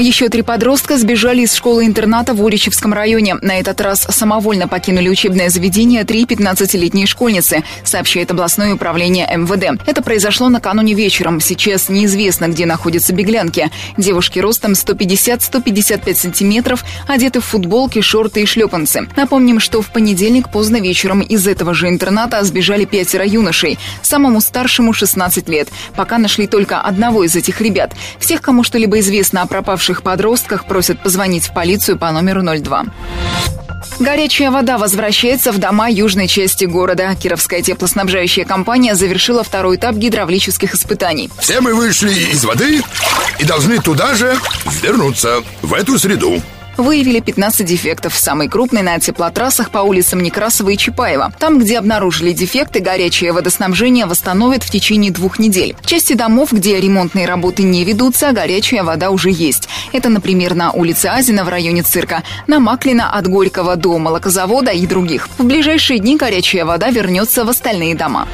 Еще три подростка сбежали из школы-интерната в Уричевском районе. На этот раз самовольно покинули учебное заведение три 15-летние школьницы, сообщает областное управление МВД. Это произошло накануне вечером. Сейчас неизвестно, где находятся беглянки. Девушки ростом 150-155 сантиметров, одеты в футболки, шорты и шлепанцы. Напомним, что в понедельник поздно вечером из этого же интерната сбежали пятеро юношей. Самому старшему 16 лет. Пока нашли только одного из этих ребят. Всех, кому что-либо известно о пропавших пропавших подростках просят позвонить в полицию по номеру 02. Горячая вода возвращается в дома южной части города. Кировская теплоснабжающая компания завершила второй этап гидравлических испытаний. Все мы вышли из воды и должны туда же вернуться, в эту среду выявили 15 дефектов. Самый крупный на теплотрассах по улицам Некрасова и Чапаева. Там, где обнаружили дефекты, горячее водоснабжение восстановят в течение двух недель. В части домов, где ремонтные работы не ведутся, горячая вода уже есть. Это, например, на улице Азина в районе цирка, на Маклина от Горького до молокозавода и других. В ближайшие дни горячая вода вернется в остальные дома.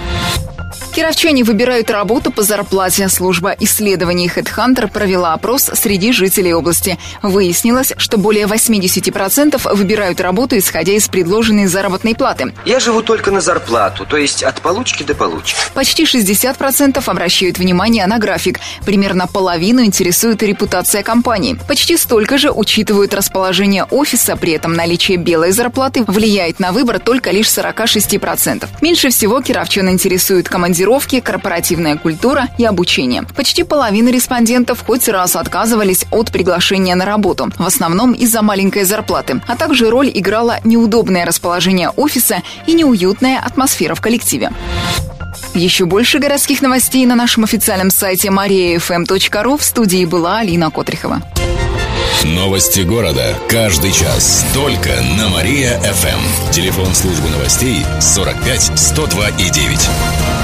Кировчане выбирают работу по зарплате. Служба исследований HeadHunter провела опрос среди жителей области. Выяснилось, что более 80% выбирают работу, исходя из предложенной заработной платы. Я живу только на зарплату, то есть от получки до получки. Почти 60% обращают внимание на график. Примерно половину интересует репутация компании. Почти столько же учитывают расположение офиса, при этом наличие белой зарплаты влияет на выбор только лишь 46%. Меньше всего кировчан интересует командировка командировки, корпоративная культура и обучение. Почти половина респондентов хоть раз отказывались от приглашения на работу, в основном из-за маленькой зарплаты, а также роль играло неудобное расположение офиса и неуютная атмосфера в коллективе. Еще больше городских новостей на нашем официальном сайте mariafm.ru. В студии была Алина Котрихова. Новости города. Каждый час. Только на Мария-ФМ. Телефон службы новостей 45 102 и 9.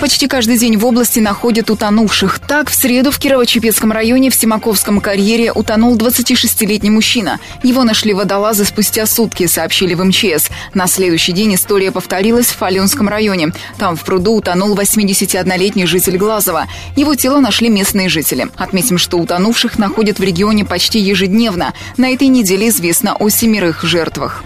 Почти каждый день в области находят утонувших. Так, в среду в Кирово-Чепецком районе в Симаковском карьере утонул 26-летний мужчина. Его нашли водолазы спустя сутки, сообщили в МЧС. На следующий день история повторилась в Фаленском районе. Там в пруду утонул 81-летний житель Глазова. Его тело нашли местные жители. Отметим, что утонувших находят в регионе почти ежедневно. На этой неделе известно о семерых жертвах.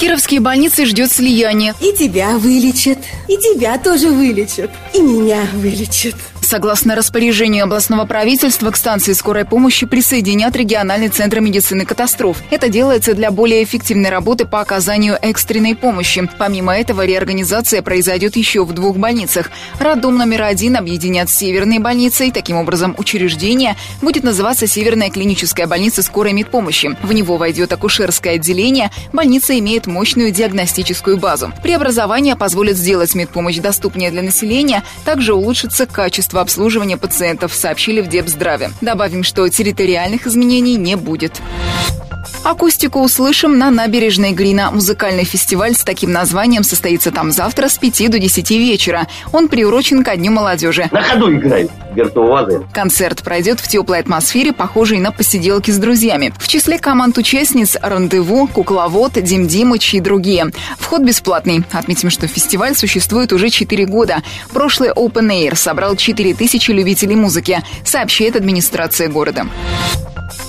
Кировские больницы ждет слияние. И тебя вылечат, и тебя тоже вылечат, и меня вылечат. Согласно распоряжению областного правительства, к станции скорой помощи присоединят региональный центр медицины катастроф. Это делается для более эффективной работы по оказанию экстренной помощи. Помимо этого, реорганизация произойдет еще в двух больницах. Роддом номер один объединят с Северной больницей. Таким образом, учреждение будет называться Северная клиническая больница скорой медпомощи. В него войдет акушерское отделение. Больница имеет мощную диагностическую базу. Преобразование позволит сделать медпомощь доступнее для населения, также улучшится качество обслуживания пациентов, сообщили в Депздраве. Добавим, что территориальных изменений не будет. Акустику услышим на набережной Грина. Музыкальный фестиваль с таким названием состоится там завтра с 5 до 10 вечера. Он приурочен ко Дню молодежи. На ходу играет виртуозы. Концерт пройдет в теплой атмосфере, похожей на посиделки с друзьями. В числе команд-участниц «Рандеву», «Кукловод», «Дим Димыч» и другие. Вход бесплатный. Отметим, что фестиваль существует уже 4 года. Прошлый Open Air собрал 4000 любителей музыки, сообщает администрация города.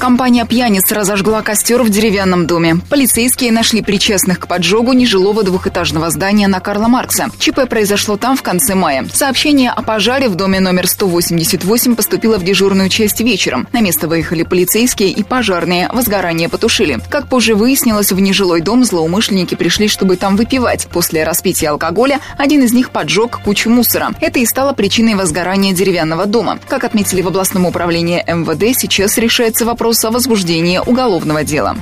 Компания пьяниц разожгла костер в деревянном доме. Полицейские нашли причастных к поджогу нежилого двухэтажного здания на Карла Маркса. ЧП произошло там в конце мая. Сообщение о пожаре в доме номер 188 поступило в дежурную часть вечером. На место выехали полицейские и пожарные. Возгорание потушили. Как позже выяснилось, в нежилой дом злоумышленники пришли, чтобы там выпивать. После распития алкоголя один из них поджег кучу мусора. Это и стало причиной возгорания деревянного дома. Как отметили в областном управлении МВД, сейчас решается вопрос о возбуждении уголовного дела.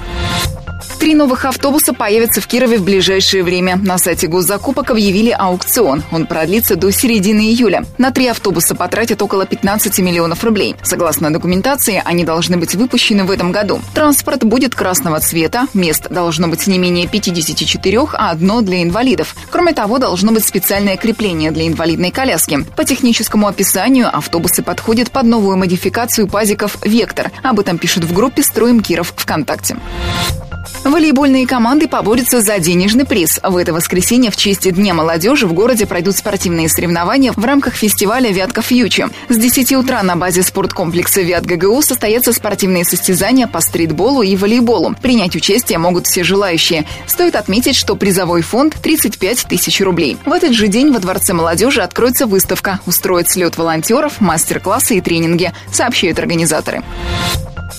Три новых автобуса появятся в Кирове в ближайшее время. На сайте госзакупок объявили аукцион. Он продлится до середины июля. На три автобуса потратят около 15 миллионов рублей. Согласно документации, они должны быть выпущены в этом году. Транспорт будет красного цвета, мест должно быть не менее 54, а одно для инвалидов. Кроме того, должно быть специальное крепление для инвалидной коляски. По техническому описанию автобусы подходят под новую модификацию пазиков «Вектор». Об этом пишут в группе «Строим Киров» ВКонтакте. Волейбольные команды поборются за денежный приз. В это воскресенье в честь Дня молодежи в городе пройдут спортивные соревнования в рамках фестиваля «Вятка Фьючи». С 10 утра на базе спорткомплекса «Вят ГГУ» состоятся спортивные состязания по стритболу и волейболу. Принять участие могут все желающие. Стоит отметить, что призовой фонд – 35 тысяч рублей. В этот же день во Дворце молодежи откроется выставка, устроит слет волонтеров, мастер-классы и тренинги, сообщают организаторы.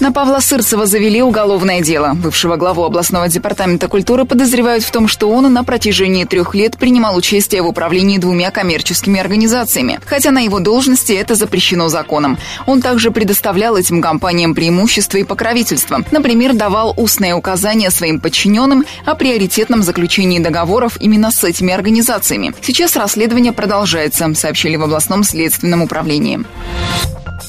На Павла Сырцева завели уголовное дело. Бывшего главу областного департамента культуры подозревают в том, что он на протяжении трех лет принимал участие в управлении двумя коммерческими организациями. Хотя на его должности это запрещено законом. Он также предоставлял этим компаниям преимущества и покровительство. Например, давал устные указания своим подчиненным о приоритетном заключении договоров именно с этими организациями. Сейчас расследование продолжается, сообщили в областном следственном управлении.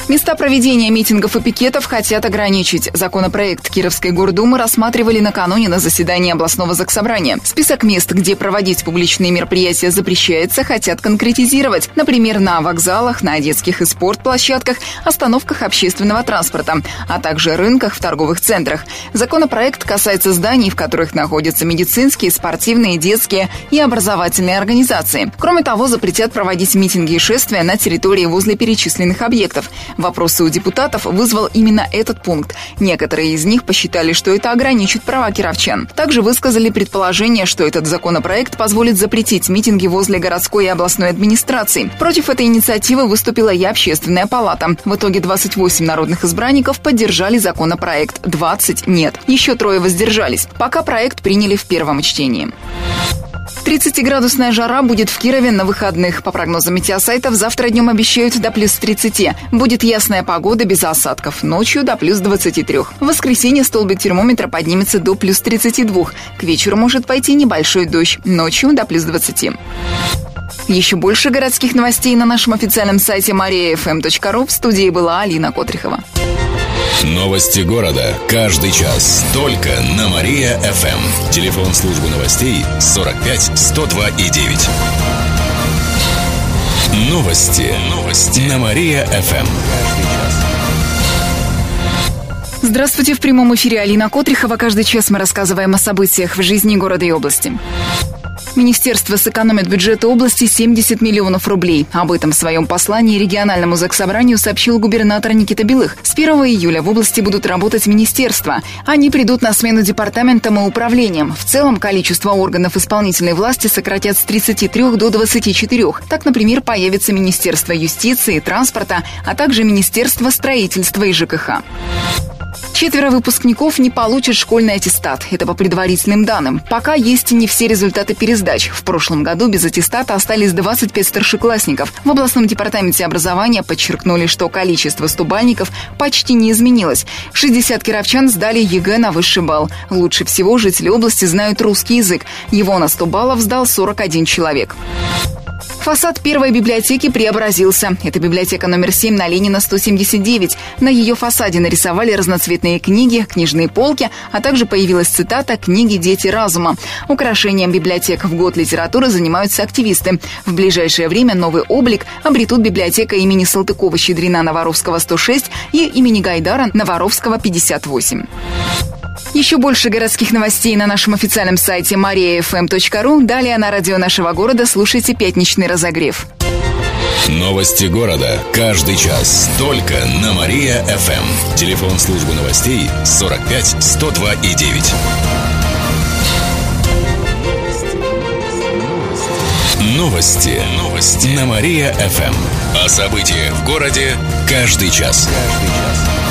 Места проведения митингов и пикетов хотят ограничить. Законопроект Кировской гордумы рассматривали накануне на заседании областного заксобрания. Список мест, где проводить публичные мероприятия запрещается, хотят конкретизировать. Например, на вокзалах, на детских и спортплощадках, остановках общественного транспорта, а также рынках в торговых центрах. Законопроект касается зданий, в которых находятся медицинские, спортивные, детские и образовательные организации. Кроме того, запретят проводить митинги и шествия на территории возле перечисленных объектов. Вопросы у депутатов вызвал именно этот пункт. Некоторые из них посчитали, что это ограничит права кировчан. Также высказали предположение, что этот законопроект позволит запретить митинги возле городской и областной администрации. Против этой инициативы выступила и общественная палата. В итоге 28 народных избранников поддержали законопроект, 20 нет. Еще трое воздержались. Пока проект приняли в первом чтении. 30-градусная жара будет в Кирове на выходных. По прогнозам метеосайтов, завтра днем обещают до плюс 30. Будет ясная погода без осадков. Ночью до плюс 23. В воскресенье столбик термометра поднимется до плюс 32. К вечеру может пойти небольшой дождь. Ночью до плюс 20. Еще больше городских новостей на нашем официальном сайте mariafm.ru. В студии была Алина Котрихова. Новости города. Каждый час. Только на Мария-ФМ. Телефон службы новостей 45 102 и 9. Новости. Новости. На Мария-ФМ. Здравствуйте. В прямом эфире Алина Котрихова. Каждый час мы рассказываем о событиях в жизни города и области. Министерство сэкономит бюджет области 70 миллионов рублей. Об этом в своем послании региональному заксобранию сообщил губернатор Никита Белых. С 1 июля в области будут работать министерства. Они придут на смену департаментам и управлениям. В целом количество органов исполнительной власти сократят с 33 до 24. Так, например, появится Министерство юстиции, транспорта, а также Министерство строительства и ЖКХ. Четверо выпускников не получат школьный аттестат. Это по предварительным данным. Пока есть не все результаты пересдач. В прошлом году без аттестата остались 25 старшеклассников. В областном департаменте образования подчеркнули, что количество стобалльников почти не изменилось. 60 кировчан сдали ЕГЭ на высший балл. Лучше всего жители области знают русский язык. Его на 100 баллов сдал 41 человек. Фасад первой библиотеки преобразился. Это библиотека номер 7 на Ленина 179. На ее фасаде нарисовали разноцветные книги, книжные полки, а также появилась цитата «Книги дети разума». Украшением библиотек в год литературы занимаются активисты. В ближайшее время новый облик обретут библиотека имени Салтыкова-Щедрина Новоровского 106 и имени Гайдара Новоровского 58. Еще больше городских новостей на нашем официальном сайте mariafm.ru. Далее на радио нашего города слушайте «Пятничный разогрев». Новости города. Каждый час. Только на Мария-ФМ. Телефон службы новостей 45 102 и 9. Новости. Новости. На Мария-ФМ. О событиях в городе каждый час. Каждый час.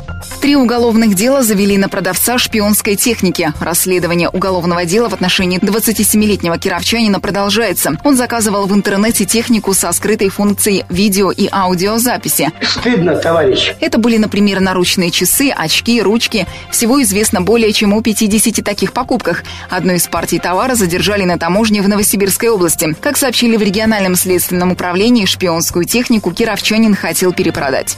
Три уголовных дела завели на продавца шпионской техники. Расследование уголовного дела в отношении 27-летнего кировчанина продолжается. Он заказывал в интернете технику со скрытой функцией видео и аудиозаписи. Стыдно, товарищ. Это были, например, наручные часы, очки, ручки. Всего известно более чем о 50 таких покупках. Одну из партий товара задержали на таможне в Новосибирской области. Как сообщили в региональном следственном управлении, шпионскую технику кировчанин хотел перепродать.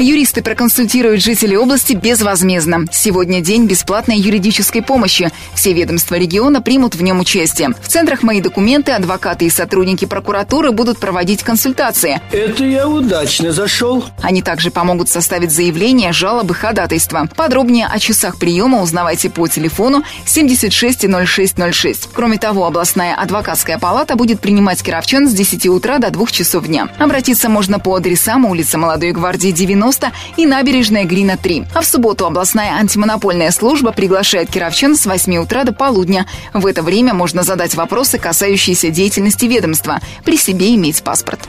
Юристы проконсультируют жителей области безвозмездно. Сегодня день бесплатной юридической помощи. Все ведомства региона примут в нем участие. В центрах «Мои документы» адвокаты и сотрудники прокуратуры будут проводить консультации. Это я удачно зашел. Они также помогут составить заявление, жалобы, ходатайства. Подробнее о часах приема узнавайте по телефону 760606. Кроме того, областная адвокатская палата будет принимать кировчан с 10 утра до 2 часов дня. Обратиться можно по адресам улица Молодой гвардии 90 90 и набережная Грина 3. А в субботу областная антимонопольная служба приглашает кировчан с 8 утра до полудня. В это время можно задать вопросы, касающиеся деятельности ведомства. При себе иметь паспорт.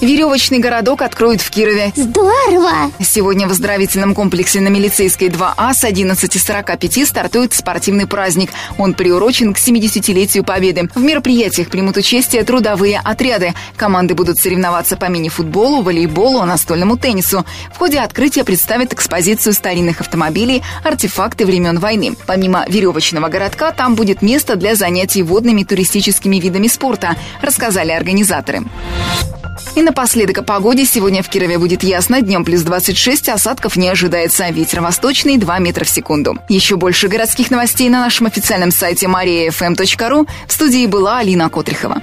Веревочный городок откроют в Кирове. Здорово! Сегодня в оздоровительном комплексе на Милицейской 2А с 11.45 стартует спортивный праздник. Он приурочен к 70-летию Победы. В мероприятиях примут участие трудовые отряды. Команды будут соревноваться по мини-футболу, волейболу, настольному теннису. В ходе открытия представят экспозицию старинных автомобилей, артефакты времен войны. Помимо веревочного городка, там будет место для занятий водными туристическими видами спорта, рассказали организаторы. И напоследок о погоде. Сегодня в Кирове будет ясно. Днем плюс 26, осадков не ожидается. Ветер восточный 2 метра в секунду. Еще больше городских новостей на нашем официальном сайте mariafm.ru. В студии была Алина Котрихова.